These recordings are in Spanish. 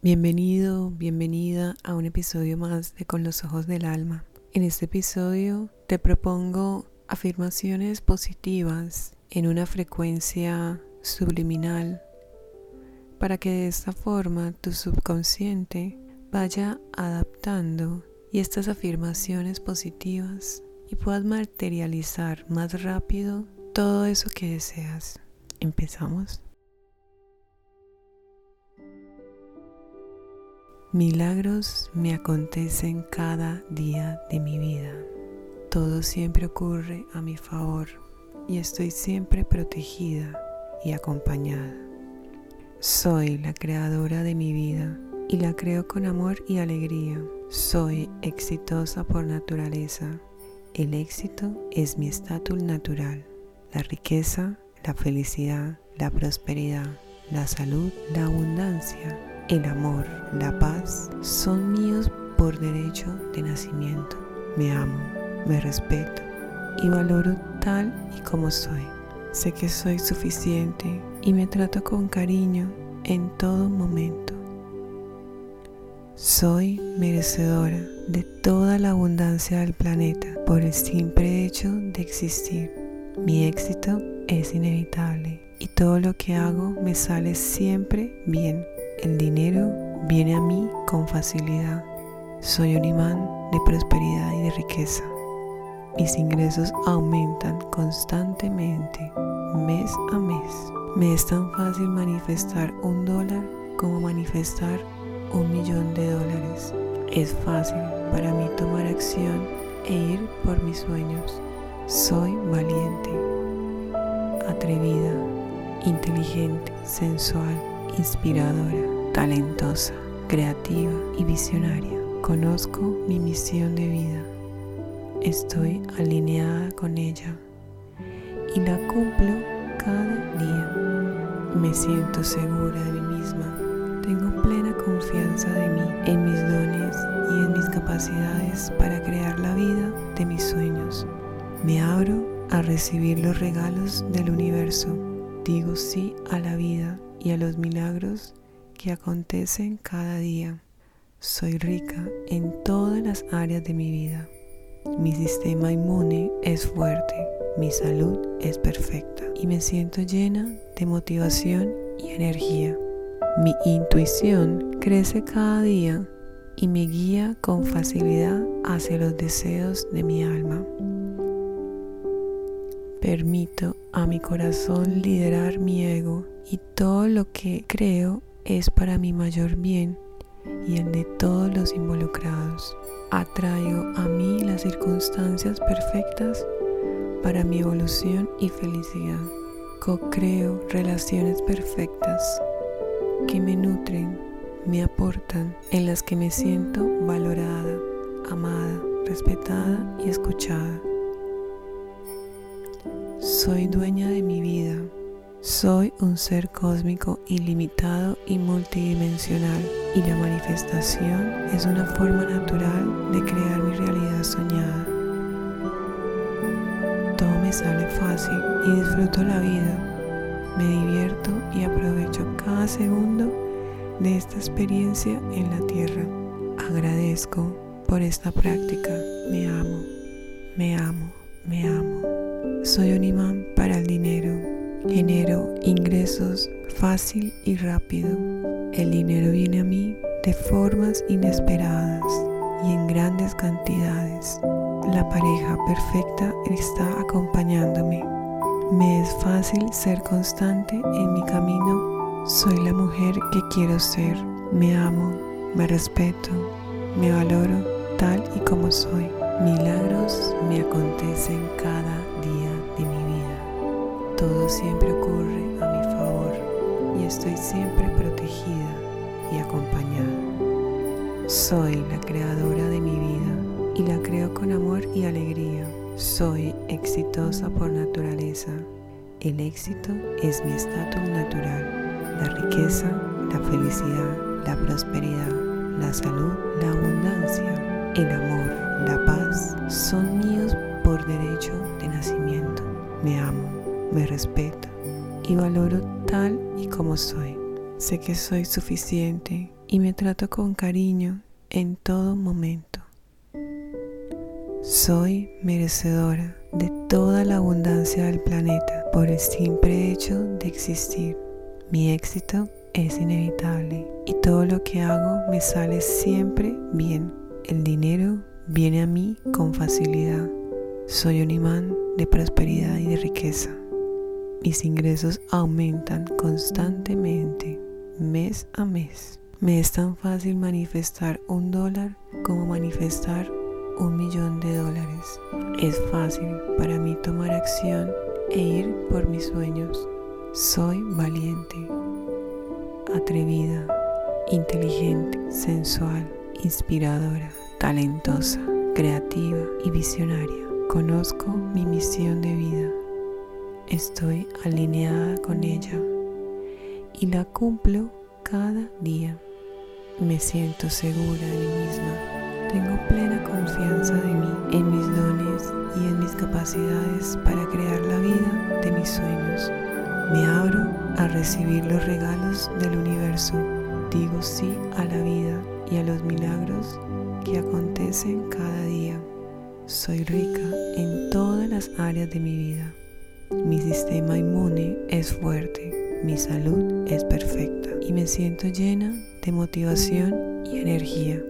Bienvenido, bienvenida a un episodio más de Con los Ojos del Alma. En este episodio te propongo afirmaciones positivas en una frecuencia subliminal para que de esta forma tu subconsciente vaya adaptando y estas afirmaciones positivas y puedas materializar más rápido todo eso que deseas. Empezamos. Milagros me acontecen cada día de mi vida. Todo siempre ocurre a mi favor y estoy siempre protegida y acompañada. Soy la creadora de mi vida y la creo con amor y alegría. Soy exitosa por naturaleza. El éxito es mi estatus natural. La riqueza, la felicidad, la prosperidad, la salud, la abundancia el amor, la paz son míos por derecho de nacimiento. Me amo, me respeto y valoro tal y como soy. Sé que soy suficiente y me trato con cariño en todo momento. Soy merecedora de toda la abundancia del planeta por el simple hecho de existir. Mi éxito es inevitable y todo lo que hago me sale siempre bien. El dinero viene a mí con facilidad. Soy un imán de prosperidad y de riqueza. Mis ingresos aumentan constantemente, mes a mes. Me es tan fácil manifestar un dólar como manifestar un millón de dólares. Es fácil para mí tomar acción e ir por mis sueños. Soy valiente, atrevida, inteligente, sensual inspiradora, talentosa, creativa y visionaria. Conozco mi misión de vida. Estoy alineada con ella y la cumplo cada día. Me siento segura de mí misma. Tengo plena confianza de mí, en mis dones y en mis capacidades para crear la vida de mis sueños. Me abro a recibir los regalos del universo. Digo sí a la vida y a los milagros que acontecen cada día. Soy rica en todas las áreas de mi vida. Mi sistema inmune es fuerte, mi salud es perfecta y me siento llena de motivación y energía. Mi intuición crece cada día y me guía con facilidad hacia los deseos de mi alma. Permito a mi corazón liderar mi ego y todo lo que creo es para mi mayor bien y el de todos los involucrados. Atraigo a mí las circunstancias perfectas para mi evolución y felicidad. Co-creo relaciones perfectas que me nutren, me aportan, en las que me siento valorada, amada, respetada y escuchada. Soy dueña de mi vida. Soy un ser cósmico ilimitado y multidimensional y la manifestación es una forma natural de crear mi realidad soñada. Todo me sale fácil y disfruto la vida. Me divierto y aprovecho cada segundo de esta experiencia en la tierra. Agradezco por esta práctica. Me amo, me amo, me amo. Soy un imán para el dinero. Genero ingresos fácil y rápido. El dinero viene a mí de formas inesperadas y en grandes cantidades. La pareja perfecta está acompañándome. Me es fácil ser constante en mi camino. Soy la mujer que quiero ser. Me amo, me respeto, me valoro tal y como soy. Milagros me acontecen cada día. Todo siempre ocurre a mi favor y estoy siempre protegida y acompañada. Soy la creadora de mi vida y la creo con amor y alegría. Soy exitosa por naturaleza. El éxito es mi estatus natural. La riqueza, la felicidad, la prosperidad, la salud, la abundancia, el amor la paz son míos por derecho de nacimiento. Me amo, me respeto y valoro tal y como soy. Sé que soy suficiente y me trato con cariño en todo momento. Soy merecedora de toda la abundancia del planeta por el simple hecho de existir. Mi éxito es inevitable y todo lo que hago me sale siempre bien. El dinero viene a mí con facilidad. Soy un imán de prosperidad y de riqueza. Mis ingresos aumentan constantemente, mes a mes. Me es tan fácil manifestar un dólar como manifestar un millón de dólares. Es fácil para mí tomar acción e ir por mis sueños. Soy valiente, atrevida, inteligente, sensual, inspiradora, talentosa, creativa y visionaria. Conozco mi misión de vida. Estoy alineada con ella y la cumplo cada día. Me siento segura de mí misma tengo plena confianza de mí, en mis dones y en mis capacidades para crear la vida de mis sueños. Me abro a recibir los regalos del universo. Digo sí a la vida y a los milagros que acontecen cada día. Soy rica en todas las áreas de mi vida. Mi sistema inmune es fuerte, mi salud es perfecta y me siento llena de motivación y energía.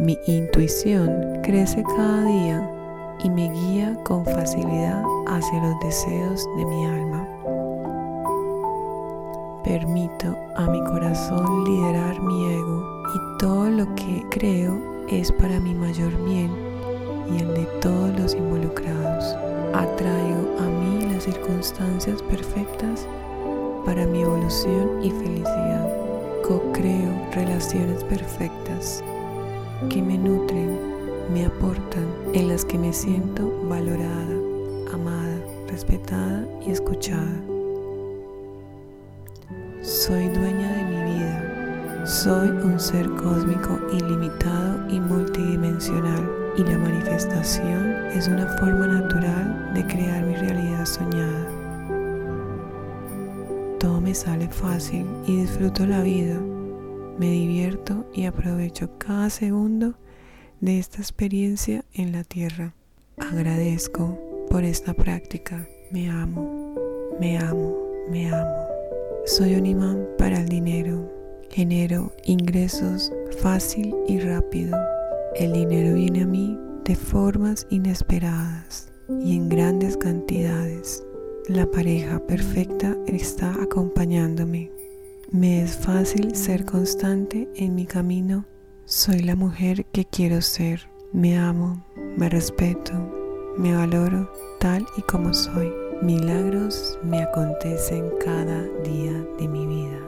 Mi intuición crece cada día y me guía con facilidad hacia los deseos de mi alma. Permito a mi corazón liderar mi ego y todo lo que creo es para mi mayor bien y el de todos los involucrados. Atraigo a mí las circunstancias perfectas para mi evolución y felicidad. Co-creo relaciones perfectas que me nutren, me aportan, en las que me siento valorada, amada, respetada y escuchada. Soy dueña de mi vida. Soy un ser cósmico ilimitado y multidimensional y la manifestación es una forma natural de crear mi realidad soñada. Todo me sale fácil y disfruto la vida me divierto y aprovecho cada segundo de esta experiencia en la tierra. Agradezco por esta práctica. Me amo, me amo, me amo. Soy un imán para el dinero. Genero ingresos fácil y rápido. El dinero viene a mí de formas inesperadas y en grandes cantidades. La pareja perfecta está acompañándome. Me es fácil ser constante en mi camino. Soy la mujer que quiero ser. Me amo, me respeto, me valoro tal y como soy. Milagros me acontecen cada día de mi vida.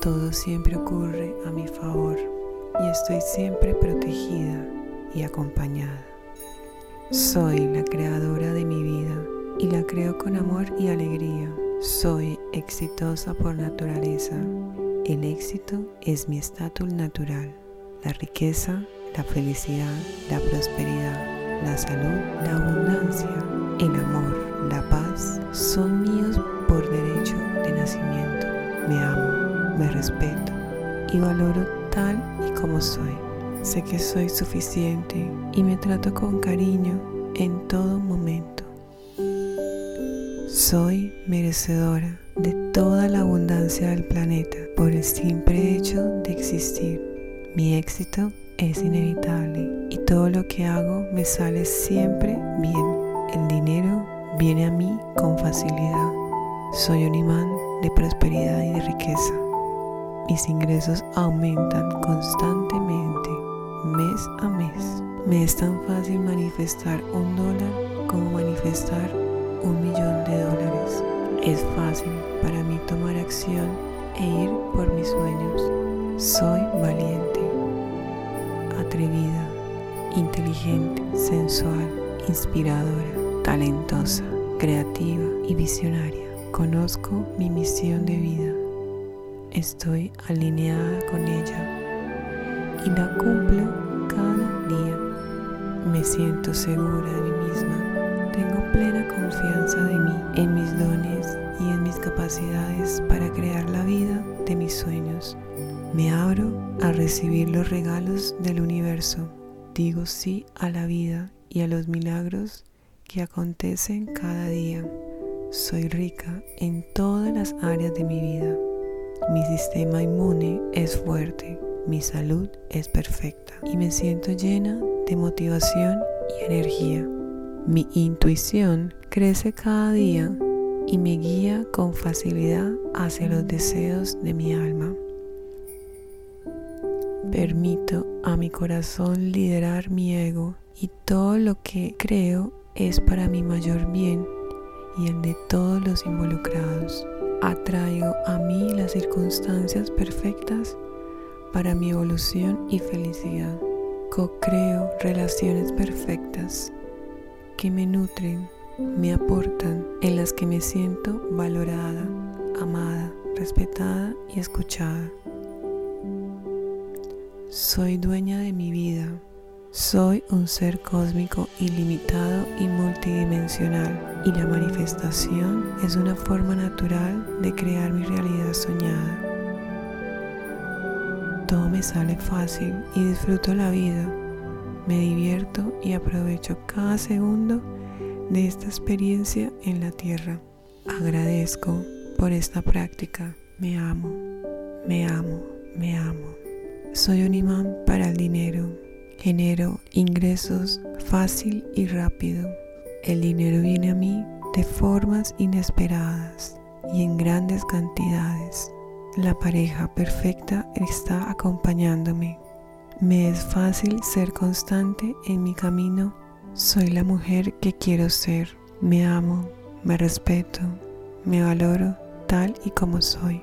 Todo siempre ocurre a mi favor y estoy siempre protegida y acompañada. Soy la creadora de mi vida y la creo con amor y alegría. Soy exitosa por naturaleza. El éxito es mi estatus natural. La riqueza, la felicidad, la prosperidad, la salud, la abundancia, el amor, la paz son míos por derecho de nacimiento. Me amo, me respeto y valoro tal y como soy. Sé que soy suficiente y me trato con cariño en todo momento. Soy merecedora de toda la abundancia del planeta por el simple hecho de existir. Mi éxito es inevitable y todo lo que hago me sale siempre bien. El dinero viene a mí con facilidad. Soy un imán de prosperidad y de riqueza. Mis ingresos aumentan constantemente, mes a mes. Me es tan fácil manifestar un dólar como manifestar un millón de dólares. Es fácil para mí tomar acción e ir por mis sueños. Soy valiente, atrevida, inteligente, sensual, inspiradora, talentosa, creativa y visionaria. Conozco mi misión de vida. Estoy alineada con ella y la cumplo cada día. Me siento segura de mí misma tengo plena confianza de mí, en mis dones y en mis capacidades para crear la vida de mis sueños. Me abro a recibir los regalos del universo. Digo sí a la vida y a los milagros que acontecen cada día. Soy rica en todas las áreas de mi vida. Mi sistema inmune es fuerte, mi salud es perfecta y me siento llena de motivación y energía. Mi intuición crece cada día y me guía con facilidad hacia los deseos de mi alma. Permito a mi corazón liderar mi ego y todo lo que creo es para mi mayor bien y el de todos los involucrados. Atraigo a mí las circunstancias perfectas para mi evolución y felicidad. Co-creo relaciones perfectas que me nutren, me aportan, en las que me siento valorada, amada, respetada y escuchada. Soy dueña de mi vida. Soy un ser cósmico ilimitado y multidimensional y la manifestación es una forma natural de crear mi realidad soñada. Todo me sale fácil y disfruto la vida. Me divierto y aprovecho cada segundo de esta experiencia en la tierra. Agradezco por esta práctica. Me amo, me amo, me amo. Soy un imán para el dinero. Genero ingresos fácil y rápido. El dinero viene a mí de formas inesperadas y en grandes cantidades. La pareja perfecta está acompañándome. Me es fácil ser constante en mi camino. Soy la mujer que quiero ser. Me amo, me respeto, me valoro tal y como soy.